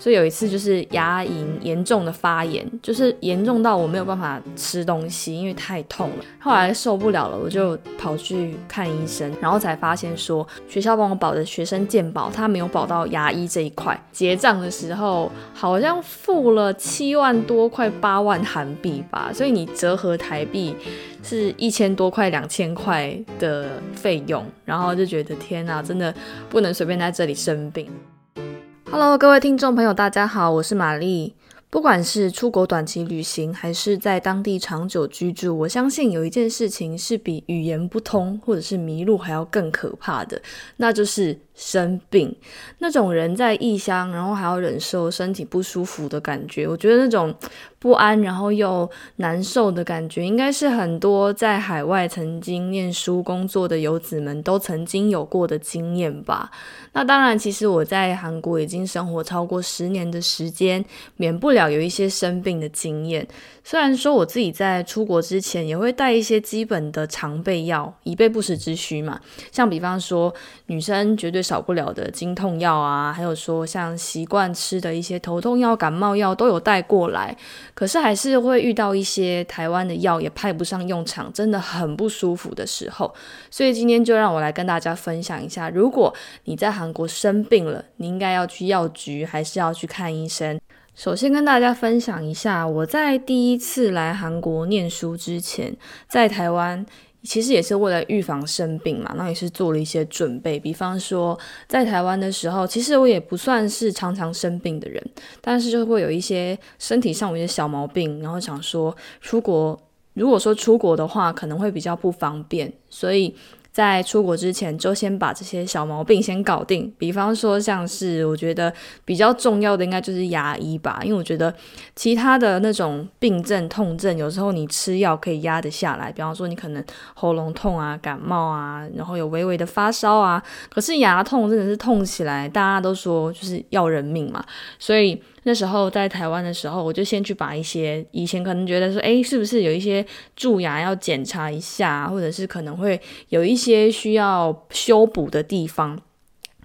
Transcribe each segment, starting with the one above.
所以有一次就是牙龈严重的发炎，就是严重到我没有办法吃东西，因为太痛了。后来受不了了，我就跑去看医生，然后才发现说学校帮我保的学生健保，他没有保到牙医这一块。结账的时候好像付了七万多块八万韩币吧，所以你折合台币是一千多块两千块的费用，然后就觉得天哪，真的不能随便在这里生病。Hello，各位听众朋友，大家好，我是玛丽。不管是出国短期旅行，还是在当地长久居住，我相信有一件事情是比语言不通或者是迷路还要更可怕的，那就是生病。那种人在异乡，然后还要忍受身体不舒服的感觉，我觉得那种不安，然后又难受的感觉，应该是很多在海外曾经念书工作的游子们都曾经有过的经验吧。那当然，其实我在韩国已经生活超过十年的时间，免不了有一些生病的经验。虽然说我自己在出国之前也会带一些基本的常备药，以备不时之需嘛。像比方说女生绝对少不了的经痛药啊，还有说像习惯吃的一些头痛药、感冒药都有带过来。可是还是会遇到一些台湾的药也派不上用场，真的很不舒服的时候。所以今天就让我来跟大家分享一下，如果你在韩国生病了，你应该要去药局，还是要去看医生？首先跟大家分享一下，我在第一次来韩国念书之前，在台湾其实也是为了预防生病嘛，那也是做了一些准备。比方说，在台湾的时候，其实我也不算是常常生病的人，但是就会有一些身体上有一些小毛病，然后想说出国，如果说出国的话，可能会比较不方便，所以。在出国之前，就先把这些小毛病先搞定。比方说，像是我觉得比较重要的，应该就是牙医吧。因为我觉得其他的那种病症、痛症，有时候你吃药可以压得下来。比方说，你可能喉咙痛啊、感冒啊，然后有微微的发烧啊。可是牙痛真的是痛起来，大家都说就是要人命嘛。所以。那时候在台湾的时候，我就先去把一些以前可能觉得说，哎，是不是有一些蛀牙要检查一下，或者是可能会有一些需要修补的地方，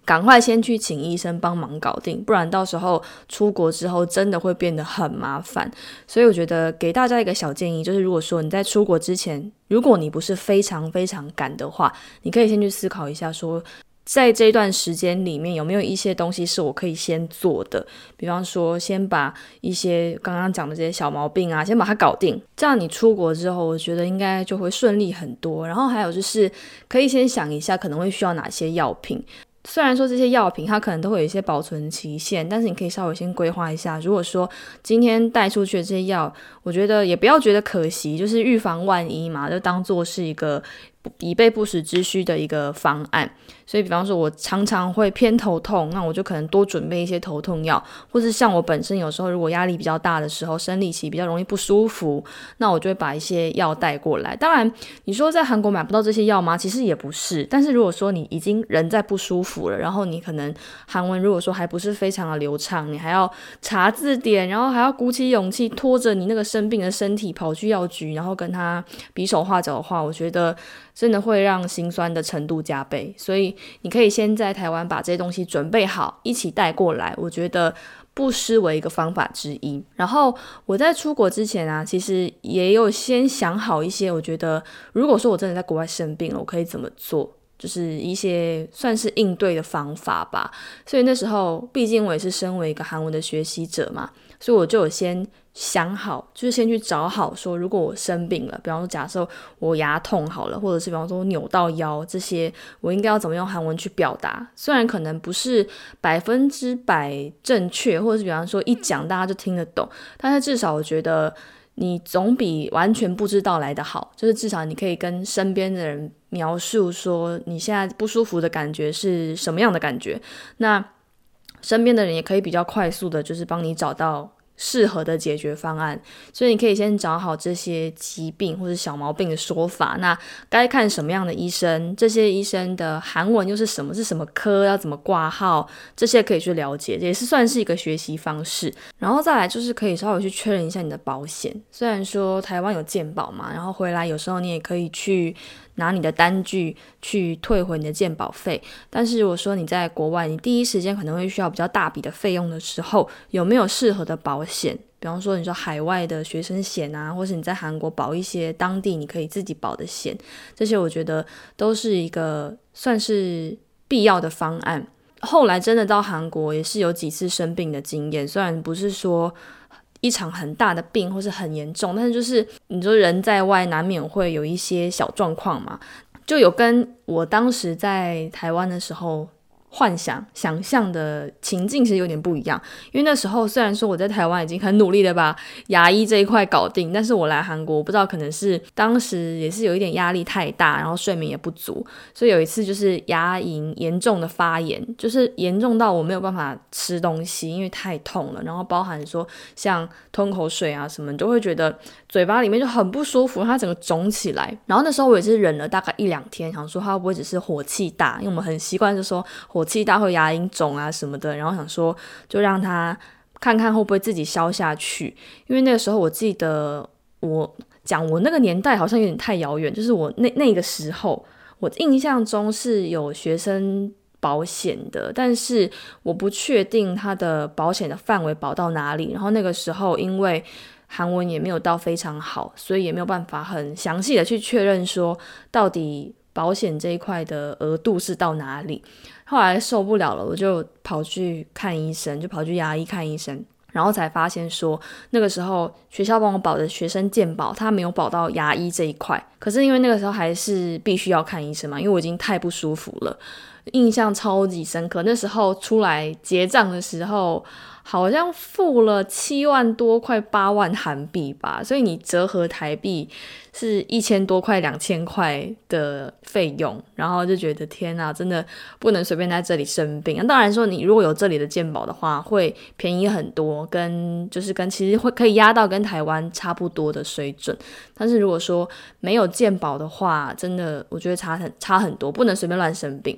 赶快先去请医生帮忙搞定，不然到时候出国之后真的会变得很麻烦。所以我觉得给大家一个小建议，就是如果说你在出国之前，如果你不是非常非常赶的话，你可以先去思考一下说。在这段时间里面，有没有一些东西是我可以先做的？比方说，先把一些刚刚讲的这些小毛病啊，先把它搞定。这样你出国之后，我觉得应该就会顺利很多。然后还有就是，可以先想一下可能会需要哪些药品。虽然说这些药品它可能都会有一些保存期限，但是你可以稍微先规划一下。如果说今天带出去的这些药，我觉得也不要觉得可惜，就是预防万一嘛，就当做是一个。以备不时之需的一个方案，所以比方说，我常常会偏头痛，那我就可能多准备一些头痛药，或是像我本身有时候如果压力比较大的时候，生理期比较容易不舒服，那我就会把一些药带过来。当然，你说在韩国买不到这些药吗？其实也不是。但是如果说你已经人在不舒服了，然后你可能韩文如果说还不是非常的流畅，你还要查字典，然后还要鼓起勇气拖着你那个生病的身体跑去药局，然后跟他比手画脚的话，我觉得。真的会让心酸的程度加倍，所以你可以先在台湾把这些东西准备好，一起带过来，我觉得不失为一个方法之一。然后我在出国之前啊，其实也有先想好一些，我觉得如果说我真的在国外生病了，我可以怎么做，就是一些算是应对的方法吧。所以那时候，毕竟我也是身为一个韩文的学习者嘛，所以我就有先。想好，就是先去找好，说如果我生病了，比方说假设我牙痛好了，或者是比方说扭到腰这些，我应该要怎么用韩文去表达？虽然可能不是百分之百正确，或者是比方说一讲大家就听得懂，但是至少我觉得你总比完全不知道来的好。就是至少你可以跟身边的人描述说你现在不舒服的感觉是什么样的感觉，那身边的人也可以比较快速的，就是帮你找到。适合的解决方案，所以你可以先找好这些疾病或者小毛病的说法。那该看什么样的医生？这些医生的韩文又是什么？是什么科？要怎么挂号？这些可以去了解，也是算是一个学习方式。然后再来就是可以稍微去确认一下你的保险。虽然说台湾有健保嘛，然后回来有时候你也可以去。拿你的单据去退回你的鉴保费，但是如果说你在国外，你第一时间可能会需要比较大笔的费用的时候，有没有适合的保险？比方说你说海外的学生险啊，或是你在韩国保一些当地你可以自己保的险，这些我觉得都是一个算是必要的方案。后来真的到韩国也是有几次生病的经验，虽然不是说。一场很大的病或是很严重，但是就是你说人在外难免会有一些小状况嘛，就有跟我当时在台湾的时候。幻想、想象的情境其实有点不一样，因为那时候虽然说我在台湾已经很努力的把牙医这一块搞定，但是我来韩国，我不知道可能是当时也是有一点压力太大，然后睡眠也不足，所以有一次就是牙龈严重的发炎，就是严重到我没有办法吃东西，因为太痛了，然后包含说像吞口水啊什么，都会觉得嘴巴里面就很不舒服，它整个肿起来。然后那时候我也是忍了大概一两天，想说它会不会只是火气大，因为我们很习惯就说火。气大会牙龈肿啊什么的，然后想说就让他看看会不会自己消下去，因为那个时候我记得我讲我那个年代好像有点太遥远，就是我那那个时候我印象中是有学生保险的，但是我不确定他的保险的范围保到哪里，然后那个时候因为韩文也没有到非常好，所以也没有办法很详细的去确认说到底保险这一块的额度是到哪里。后来受不了了，我就跑去看医生，就跑去牙医看医生，然后才发现说，那个时候学校帮我保的学生健保，他没有保到牙医这一块。可是因为那个时候还是必须要看医生嘛，因为我已经太不舒服了，印象超级深刻。那时候出来结账的时候。好像付了七万多块八万韩币吧，所以你折合台币是一千多块两千块的费用，然后就觉得天哪，真的不能随便在这里生病。那当然说，你如果有这里的健保的话，会便宜很多，跟就是跟其实会可以压到跟台湾差不多的水准。但是如果说没有健保的话，真的我觉得差很差很多，不能随便乱生病。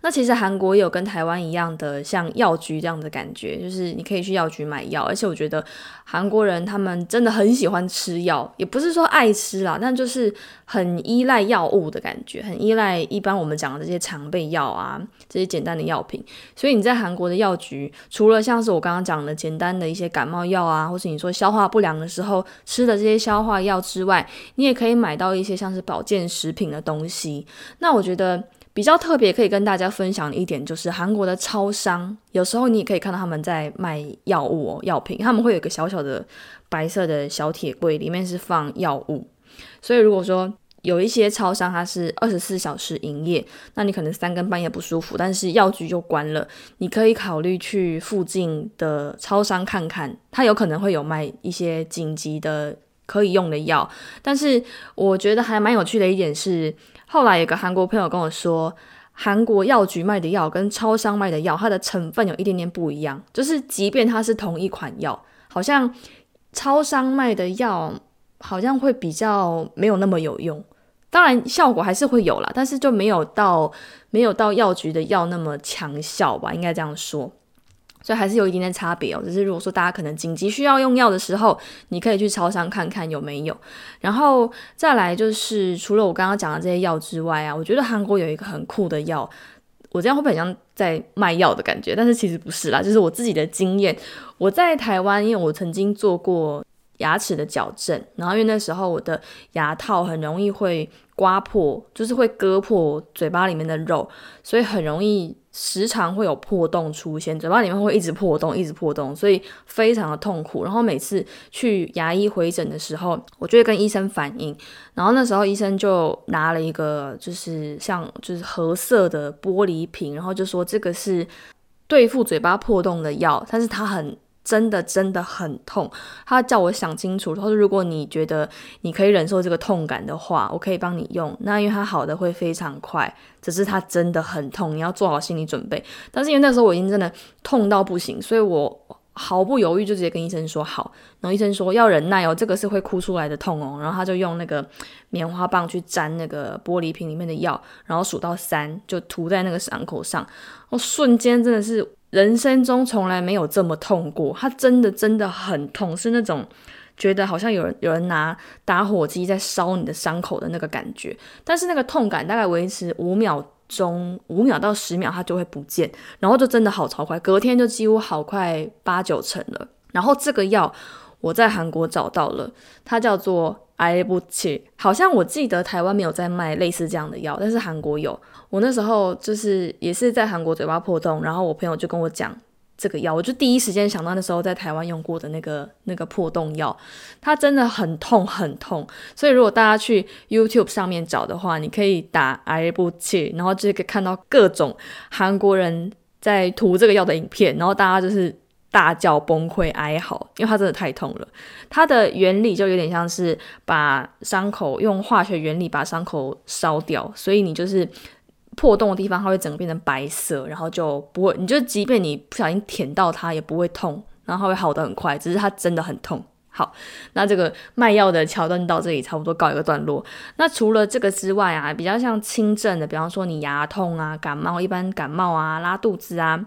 那其实韩国也有跟台湾一样的像药局这样的感觉，就是你可以去药局买药，而且我觉得韩国人他们真的很喜欢吃药，也不是说爱吃啦，但就是很依赖药物的感觉，很依赖一般我们讲的这些常备药啊，这些简单的药品。所以你在韩国的药局，除了像是我刚刚讲的简单的一些感冒药啊，或是你说消化不良的时候吃的这些消化药之外，你也可以买到一些像是保健食品的东西。那我觉得。比较特别可以跟大家分享的一点就是，韩国的超商有时候你也可以看到他们在卖药物哦，药品，他们会有一个小小的白色的小铁柜，里面是放药物。所以如果说有一些超商它是二十四小时营业，那你可能三更半夜不舒服，但是药局就关了，你可以考虑去附近的超商看看，它有可能会有卖一些紧急的可以用的药。但是我觉得还蛮有趣的一点是。后来有个韩国朋友跟我说，韩国药局卖的药跟超商卖的药，它的成分有一点点不一样。就是即便它是同一款药，好像超商卖的药好像会比较没有那么有用。当然效果还是会有啦，但是就没有到没有到药局的药那么强效吧，应该这样说。所以还是有一点点差别哦。只是如果说大家可能紧急需要用药的时候，你可以去超商看看有没有。然后再来就是，除了我刚刚讲的这些药之外啊，我觉得韩国有一个很酷的药。我这样会不会很像在卖药的感觉？但是其实不是啦，就是我自己的经验。我在台湾，因为我曾经做过牙齿的矫正，然后因为那时候我的牙套很容易会刮破，就是会割破嘴巴里面的肉，所以很容易。时常会有破洞出现，嘴巴里面会一直破洞，一直破洞，所以非常的痛苦。然后每次去牙医回诊的时候，我就会跟医生反映。然后那时候医生就拿了一个就是像就是褐色的玻璃瓶，然后就说这个是对付嘴巴破洞的药，但是它很。真的真的很痛，他叫我想清楚。他说：“如果你觉得你可以忍受这个痛感的话，我可以帮你用。那因为它好的会非常快，只是它真的很痛，你要做好心理准备。但是因为那时候我已经真的痛到不行，所以我毫不犹豫就直接跟医生说好，然后医生说要忍耐哦，这个是会哭出来的痛哦，然后他就用那个棉花棒去沾那个玻璃瓶里面的药，然后数到三就涂在那个伤口上，我，瞬间真的是人生中从来没有这么痛过，他真的真的很痛，是那种觉得好像有人有人拿打火机在烧你的伤口的那个感觉，但是那个痛感大概维持五秒。钟五秒到十秒，它就会不见，然后就真的好超快，隔天就几乎好快八九成了。然后这个药我在韩国找到了，它叫做艾布切，好像我记得台湾没有在卖类似这样的药，但是韩国有。我那时候就是也是在韩国嘴巴破洞，然后我朋友就跟我讲。这个药，我就第一时间想到那时候在台湾用过的那个那个破洞药，它真的很痛很痛。所以如果大家去 YouTube 上面找的话，你可以打 I 不切，然后就可以看到各种韩国人在涂这个药的影片，然后大家就是大叫崩溃哀嚎，因为它真的太痛了。它的原理就有点像是把伤口用化学原理把伤口烧掉，所以你就是。破洞的地方，它会整个变成白色，然后就不会，你就即便你不小心舔到它，也不会痛，然后它会好的很快，只是它真的很痛。好，那这个卖药的桥段到这里差不多告一个段落。那除了这个之外啊，比较像轻症的，比方说你牙痛啊、感冒，一般感冒啊、拉肚子啊。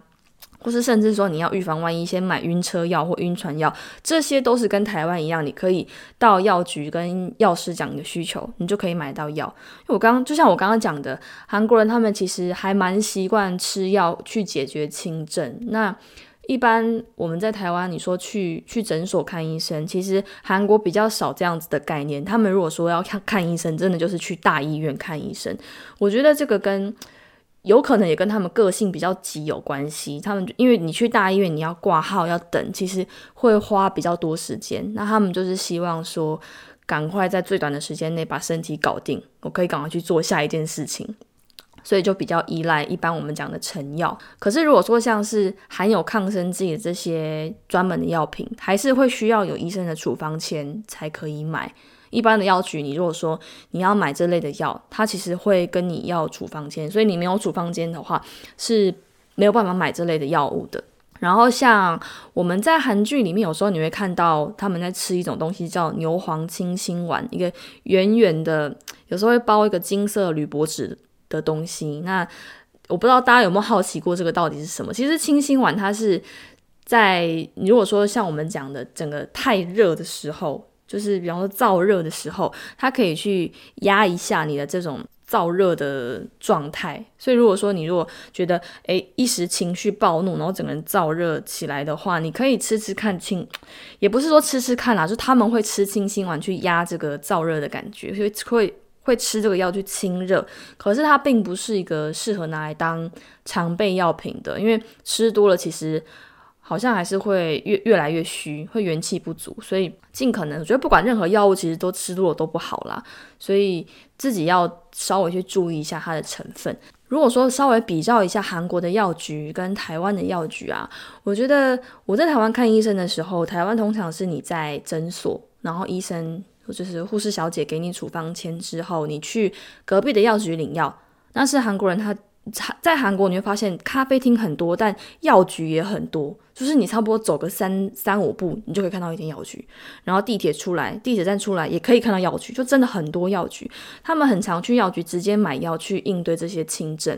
或是甚至说你要预防万一，先买晕车药或晕船药，这些都是跟台湾一样，你可以到药局跟药师讲你的需求，你就可以买到药。因为我刚刚就像我刚刚讲的，韩国人他们其实还蛮习惯吃药去解决轻症。那一般我们在台湾，你说去去诊所看医生，其实韩国比较少这样子的概念。他们如果说要看看医生，真的就是去大医院看医生。我觉得这个跟有可能也跟他们个性比较急有关系。他们因为你去大医院，你要挂号要等，其实会花比较多时间。那他们就是希望说，赶快在最短的时间内把身体搞定，我可以赶快去做下一件事情。所以就比较依赖一般我们讲的成药。可是如果说像是含有抗生剂的这些专门的药品，还是会需要有医生的处方签才可以买。一般的药局，你如果说你要买这类的药，它其实会跟你要处方签，所以你没有处方签的话是没有办法买这类的药物的。然后像我们在韩剧里面，有时候你会看到他们在吃一种东西叫牛黄清心丸，一个圆圆的，有时候会包一个金色铝箔纸的东西。那我不知道大家有没有好奇过这个到底是什么？其实清心丸它是在你如果说像我们讲的整个太热的时候。就是比方说燥热的时候，它可以去压一下你的这种燥热的状态。所以如果说你如果觉得诶一时情绪暴怒，然后整个人燥热起来的话，你可以吃吃看清，也不是说吃吃看啦，就他们会吃清心丸去压这个燥热的感觉，所以会会吃这个药去清热。可是它并不是一个适合拿来当常备药品的，因为吃多了其实。好像还是会越越来越虚，会元气不足，所以尽可能，我觉得不管任何药物，其实都吃多了都不好啦，所以自己要稍微去注意一下它的成分。如果说稍微比较一下韩国的药局跟台湾的药局啊，我觉得我在台湾看医生的时候，台湾通常是你在诊所，然后医生就是护士小姐给你处方签之后，你去隔壁的药局领药，那是韩国人他。在韩国你会发现咖啡厅很多，但药局也很多。就是你差不多走个三三五步，你就可以看到一间药局。然后地铁出来，地铁站出来也可以看到药局，就真的很多药局。他们很常去药局直接买药去应对这些轻症。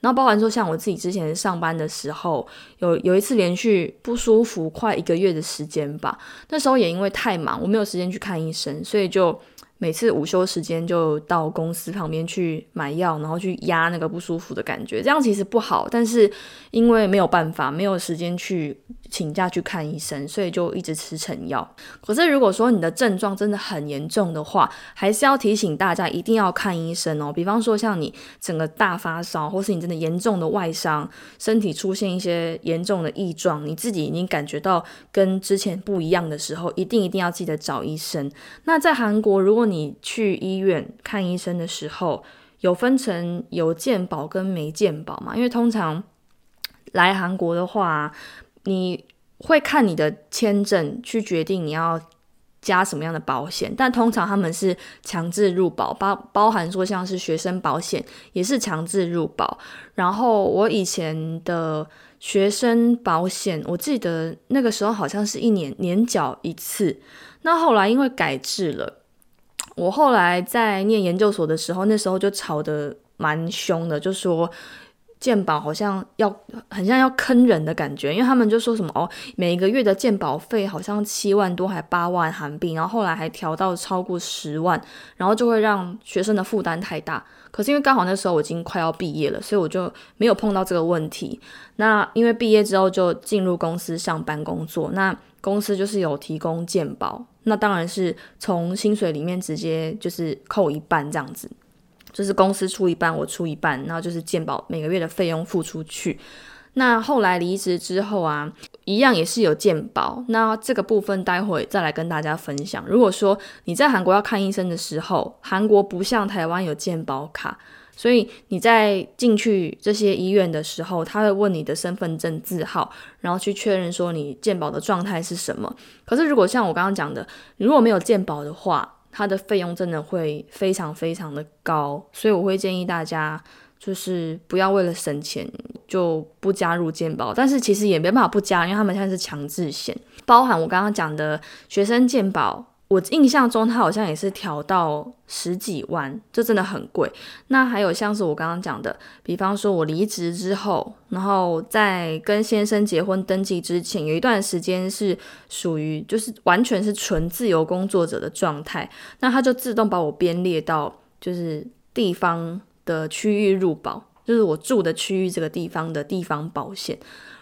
然后包含说，像我自己之前上班的时候，有有一次连续不舒服快一个月的时间吧。那时候也因为太忙，我没有时间去看医生，所以就。每次午休时间就到公司旁边去买药，然后去压那个不舒服的感觉，这样其实不好。但是因为没有办法，没有时间去请假去看医生，所以就一直吃成药。可是如果说你的症状真的很严重的话，还是要提醒大家一定要看医生哦。比方说像你整个大发烧，或是你真的严重的外伤，身体出现一些严重的异状，你自己已经感觉到跟之前不一样的时候，一定一定要记得找医生。那在韩国，如果你去医院看医生的时候，有分成有健保跟没健保嘛？因为通常来韩国的话，你会看你的签证去决定你要加什么样的保险，但通常他们是强制入保，包包含说像是学生保险也是强制入保。然后我以前的学生保险，我记得那个时候好像是一年年缴一次。那后来因为改制了，我后来在念研究所的时候，那时候就吵得蛮凶的，就说。鉴保好像要很像要坑人的感觉，因为他们就说什么哦，每个月的鉴保费好像七万多还八万韩币，然后后来还调到超过十万，然后就会让学生的负担太大。可是因为刚好那时候我已经快要毕业了，所以我就没有碰到这个问题。那因为毕业之后就进入公司上班工作，那公司就是有提供鉴保，那当然是从薪水里面直接就是扣一半这样子。就是公司出一半，我出一半，然后就是健保每个月的费用付出去。那后来离职之后啊，一样也是有健保。那这个部分待会再来跟大家分享。如果说你在韩国要看医生的时候，韩国不像台湾有健保卡，所以你在进去这些医院的时候，他会问你的身份证字号，然后去确认说你健保的状态是什么。可是如果像我刚刚讲的，如果没有健保的话，它的费用真的会非常非常的高，所以我会建议大家就是不要为了省钱就不加入健保，但是其实也没办法不加，因为他们现在是强制险，包含我刚刚讲的学生健保。我印象中，它好像也是调到十几万，这真的很贵。那还有像是我刚刚讲的，比方说我离职之后，然后在跟先生结婚登记之前，有一段时间是属于就是完全是纯自由工作者的状态，那它就自动把我编列到就是地方的区域入保，就是我住的区域这个地方的地方保险，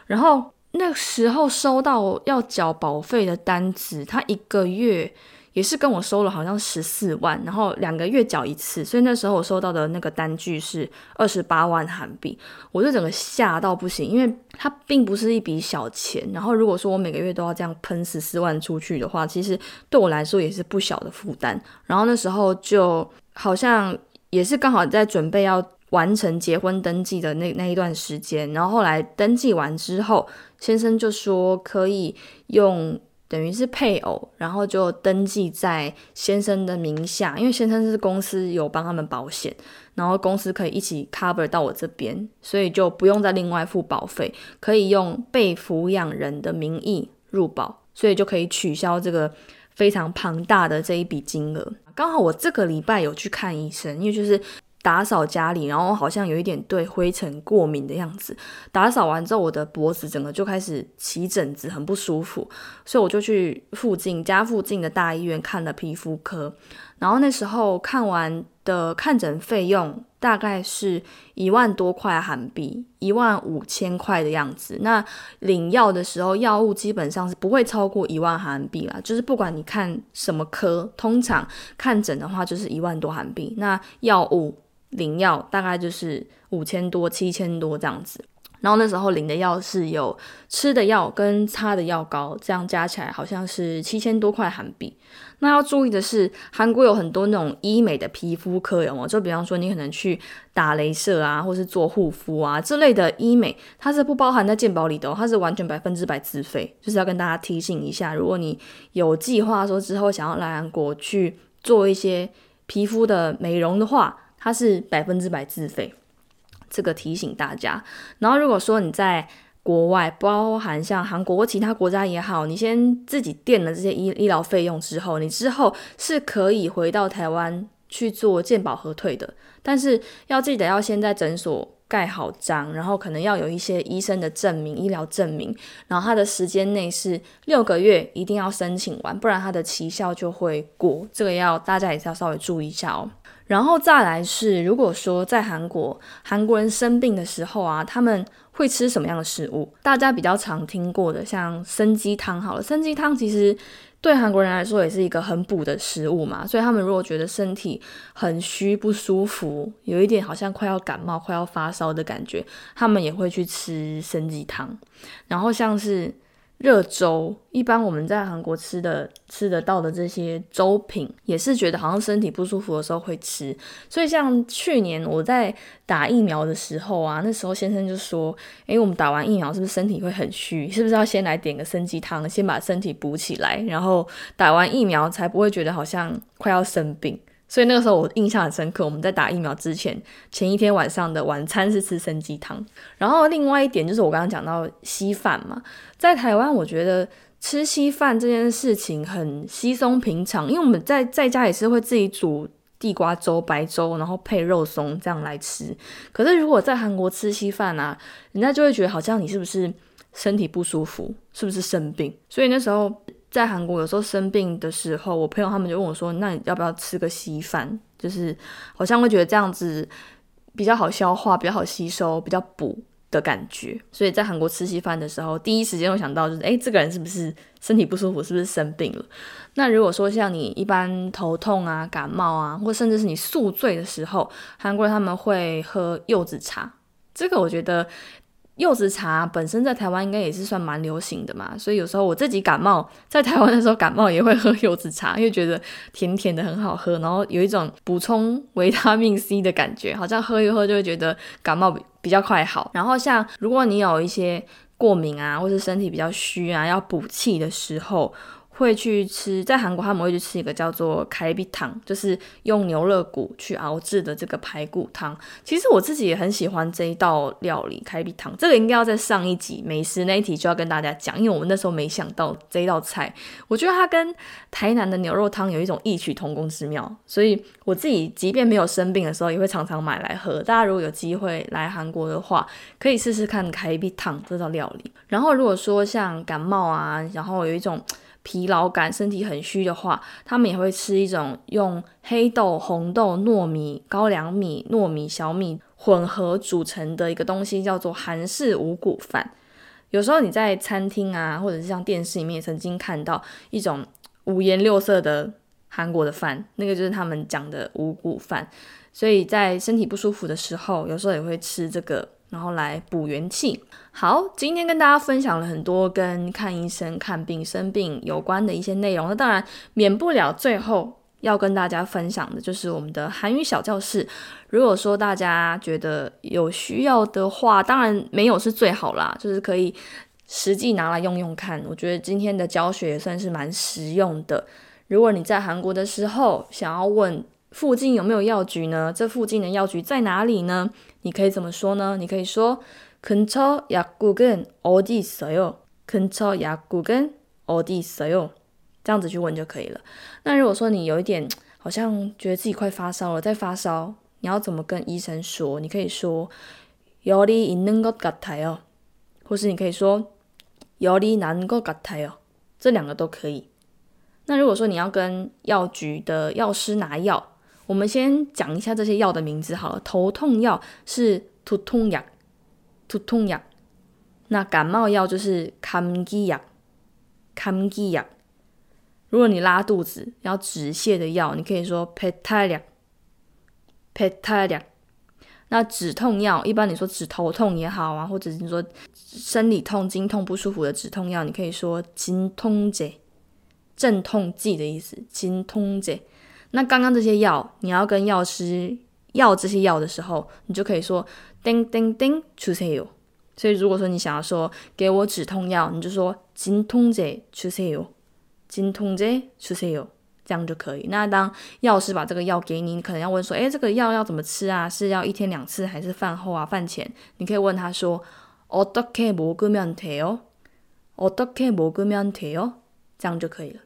然后那时候收到要缴保费的单子，它一个月。也是跟我收了好像十四万，然后两个月缴一次，所以那时候我收到的那个单据是二十八万韩币，我就整个吓到不行，因为它并不是一笔小钱。然后如果说我每个月都要这样喷十四万出去的话，其实对我来说也是不小的负担。然后那时候就好像也是刚好在准备要完成结婚登记的那那一段时间，然后后来登记完之后，先生就说可以用。等于是配偶，然后就登记在先生的名下，因为先生是公司有帮他们保险，然后公司可以一起 cover 到我这边，所以就不用再另外付保费，可以用被抚养人的名义入保，所以就可以取消这个非常庞大的这一笔金额。刚好我这个礼拜有去看医生，因为就是。打扫家里，然后好像有一点对灰尘过敏的样子。打扫完之后，我的脖子整个就开始起疹子，很不舒服，所以我就去附近家附近的大医院看了皮肤科。然后那时候看完的看诊费用大概是一万多块韩币，一万五千块的样子。那领药的时候，药物基本上是不会超过一万韩币啦。就是不管你看什么科，通常看诊的话就是一万多韩币。那药物。领药大概就是五千多、七千多这样子，然后那时候领的药是有吃的药跟擦的药膏，这样加起来好像是七千多块韩币。那要注意的是，韩国有很多那种医美的皮肤科，有吗？就比方说你可能去打镭射啊，或是做护肤啊这类的医美，它是不包含在健保里的，它是完全百分之百自费。就是要跟大家提醒一下，如果你有计划说之后想要来韩国去做一些皮肤的美容的话，它是百分之百自费，这个提醒大家。然后如果说你在国外，包含像韩国或其他国家也好，你先自己垫了这些医医疗费用之后，你之后是可以回到台湾去做健保核退的。但是要记得要先在诊所盖好章，然后可能要有一些医生的证明、医疗证明，然后它的时间内是六个月，一定要申请完，不然它的期效就会过。这个要大家也是要稍微注意一下哦。然后再来是，如果说在韩国，韩国人生病的时候啊，他们会吃什么样的食物？大家比较常听过的，像参鸡汤。好了，参鸡汤其实对韩国人来说也是一个很补的食物嘛，所以他们如果觉得身体很虚不舒服，有一点好像快要感冒、快要发烧的感觉，他们也会去吃参鸡汤。然后像是。热粥，一般我们在韩国吃的吃得到的这些粥品，也是觉得好像身体不舒服的时候会吃。所以像去年我在打疫苗的时候啊，那时候先生就说：“诶，我们打完疫苗是不是身体会很虚？是不是要先来点个参鸡汤，先把身体补起来，然后打完疫苗才不会觉得好像快要生病？”所以那个时候我印象很深刻。我们在打疫苗之前，前一天晚上的晚餐是吃生鸡汤。然后另外一点就是我刚刚讲到稀饭嘛，在台湾我觉得吃稀饭这件事情很稀松平常，因为我们在在家也是会自己煮地瓜粥、白粥，然后配肉松这样来吃。可是如果在韩国吃稀饭啊，人家就会觉得好像你是不是身体不舒服，是不是生病？所以那时候。在韩国有时候生病的时候，我朋友他们就问我说：“那你要不要吃个稀饭？就是好像会觉得这样子比较好消化、比较好吸收、比较补的感觉。”所以在韩国吃稀饭的时候，第一时间会想到就是：哎，这个人是不是身体不舒服？是不是生病了？那如果说像你一般头痛啊、感冒啊，或甚至是你宿醉的时候，韩国人他们会喝柚子茶。这个我觉得。柚子茶本身在台湾应该也是算蛮流行的嘛，所以有时候我自己感冒，在台湾的时候感冒也会喝柚子茶，因为觉得甜甜的很好喝，然后有一种补充维他命 C 的感觉，好像喝一喝就会觉得感冒比较快好。然后像如果你有一些过敏啊，或是身体比较虚啊，要补气的时候。会去吃，在韩国他们会去吃一个叫做开比汤，就是用牛肋骨去熬制的这个排骨汤。其实我自己也很喜欢这一道料理开比汤，这个应该要在上一集美食那一题就要跟大家讲，因为我们那时候没想到这一道菜，我觉得它跟台南的牛肉汤有一种异曲同工之妙，所以我自己即便没有生病的时候，也会常常买来喝。大家如果有机会来韩国的话，可以试试看开比汤这道料理。然后如果说像感冒啊，然后有一种。疲劳感、身体很虚的话，他们也会吃一种用黑豆、红豆、糯米、高粱米、糯米、小米混合组成的一个东西，叫做韩式五谷饭。有时候你在餐厅啊，或者是像电视里面曾经看到一种五颜六色的韩国的饭，那个就是他们讲的五谷饭。所以在身体不舒服的时候，有时候也会吃这个。然后来补元气。好，今天跟大家分享了很多跟看医生、看病、生病有关的一些内容。那当然免不了最后要跟大家分享的就是我们的韩语小教室。如果说大家觉得有需要的话，当然没有是最好啦，就是可以实际拿来用用看。我觉得今天的教学也算是蛮实用的。如果你在韩国的时候想要问附近有没有药局呢？这附近的药局在哪里呢？你可以怎么说呢？你可以说 근처약국은어디있어 요？ 근처약국은어디있어 요？ 这样子去问就可以了。那如果说你有一点好像觉得自己快发烧了，在发烧，你要怎么跟医生说？你可以说열이있는것같아 요， 或是你可以说열이난것같아 요， 这两个都可以。那如果说你要跟药局的药师拿药，我们先讲一下这些药的名字好了。头痛药是头痛药， 头痛药。那感冒药就是감기 약， 감기 약。 如果你拉肚子要止泻的药，你可以说배탈 약， 배탈 약。 那止痛药，一般你说止头痛也好啊，或者是你说生理痛、经痛不舒服的止痛药，你可以说진통 제， 镇痛剂的意思，진통 제。 那刚刚这些药，你要跟药师要这些药的时候，你就可以说 叮叮叮出塞哟。所以如果说你想要说给我止痛药，你就说金通者出塞哟，金通者出塞哟，这样就可以。那当药师把这个药给你，你可能要问说，诶，这个药要怎么吃啊？是要一天两次，还是饭后啊、饭前？你可以问他说，어떻게먹으면돼 요？ 어떻게먹으면돼 요？ 这样就可以了。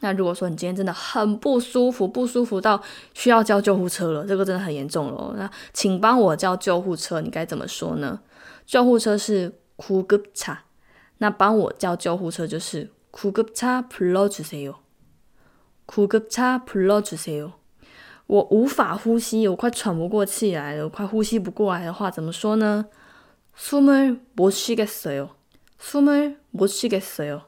那如果说你今天真的很不舒服，不舒服到需要叫救护车了，这个真的很严重了。那请帮我叫救护车，你该怎么说呢？救护车是구급 차， 那帮我叫救护车就是구급차불러주세 요， 구급차불러주세 요。 我无法呼吸，我快喘不过气来了，我快呼吸不过来的话，怎么说呢？숨을못쉬겠어 요， 숨을못쉬겠어 요。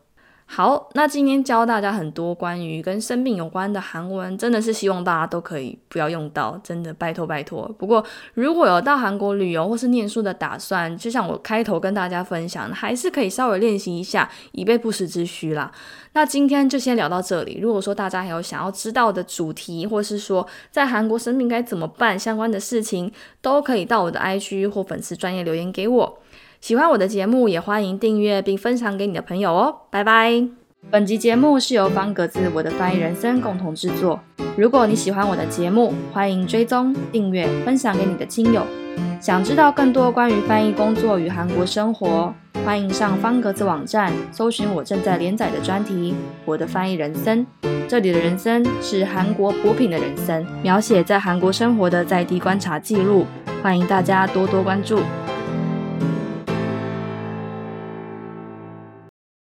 好，那今天教大家很多关于跟生病有关的韩文，真的是希望大家都可以不要用到，真的拜托拜托。不过如果有到韩国旅游或是念书的打算，就像我开头跟大家分享，还是可以稍微练习一下，以备不时之需啦。那今天就先聊到这里。如果说大家还有想要知道的主题，或是说在韩国生病该怎么办相关的事情，都可以到我的 IG 或粉丝专业留言给我。喜欢我的节目，也欢迎订阅并分享给你的朋友哦。拜拜。本集节目是由方格子我的翻译人生共同制作。如果你喜欢我的节目，欢迎追踪、订阅、分享给你的亲友。想知道更多关于翻译工作与韩国生活，欢迎上方格子网站搜寻我正在连载的专题《我的翻译人生》。这里的人生是韩国补品的人生，描写在韩国生活的在地观察记录。欢迎大家多多关注。